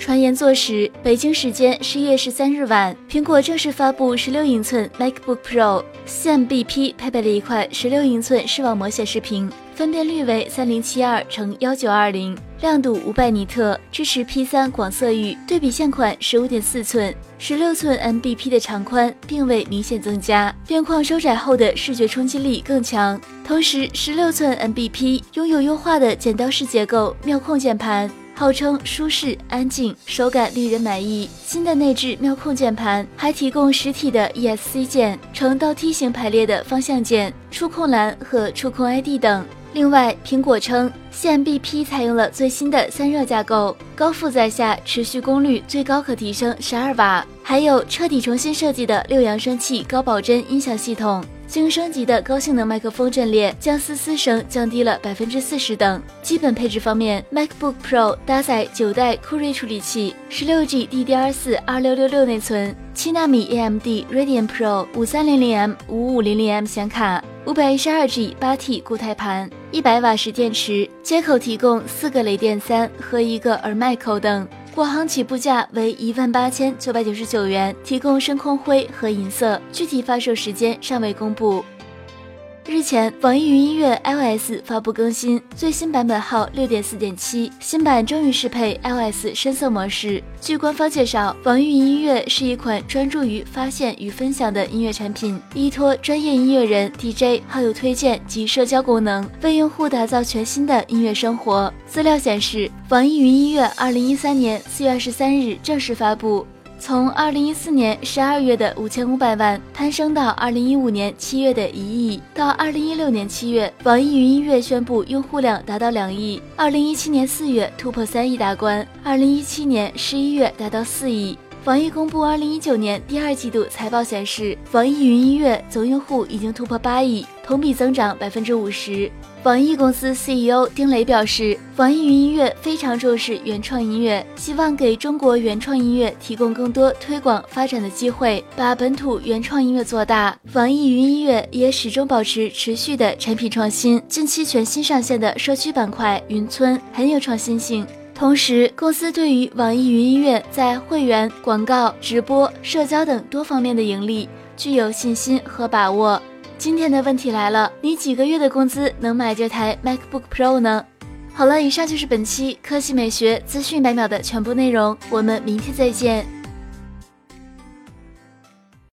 传言坐实，北京时间十一月十三日晚，苹果正式发布十六英寸 MacBook Pro 4MBP，配备了一块十六英寸视网膜显示屏，分辨率为三零七二乘幺九二零，亮度五百尼特，支持 P 三广色域，对比现款十五点四寸。十六寸 MBP 的长宽并未明显增加，边框收窄后的视觉冲击力更强。同时，十六寸 MBP 拥有优化的剪刀式结构妙控键盘，号称舒适、安静，手感令人满意。新的内置妙控键盘还提供实体的 ESC 键、呈倒梯形排列的方向键、触控栏和触控 ID 等。另外，苹果称 CMBP 采用了最新的散热架构，高负载下持续功率最高可提升十二瓦，还有彻底重新设计的六扬声器高保真音响系统。经升级的高性能麦克风阵列将嘶嘶声降低了百分之四十等。基本配置方面，MacBook Pro 搭载九代酷睿处理器，十六 G DDR4 二六六六内存，七纳米 AMD Radeon Pro 五三零零 M 五五零零 M 显卡，五百一十二 G 八 T 固态盘，一百瓦时电池，接口提供四个雷电三和一个耳麦口等。国行起步价为一万八千九百九十九元，提供深空灰和银色，具体发售时间尚未公布。日前，网易云音乐 iOS 发布更新，最新版本号六点四点七，新版终于适配 iOS 深色模式。据官方介绍，网易云音乐是一款专注于发现与分享的音乐产品，依托专业音乐人、DJ、好友推荐及社交功能，为用户打造全新的音乐生活。资料显示，网易云音乐二零一三年四月二十三日正式发布。从二零一四年十二月的五千五百万攀升到二零一五年七月的一亿，到二零一六年七月，网易云音乐宣布用户量达到两亿，二零一七年四月突破三亿大关，二零一七年十一月达到四亿。网易公布二零一九年第二季度财报显示，网易云音乐总用户已经突破八亿，同比增长百分之五十。网易公司 CEO 丁磊表示，网易云音乐非常重视原创音乐，希望给中国原创音乐提供更多推广发展的机会，把本土原创音乐做大。网易云音乐也始终保持持续的产品创新，近期全新上线的社区板块云村很有创新性。同时，公司对于网易云音乐在会员、广告、直播、社交等多方面的盈利具有信心和把握。今天的问题来了，你几个月的工资能买这台 MacBook Pro 呢？好了，以上就是本期科技美学资讯百秒的全部内容，我们明天再见。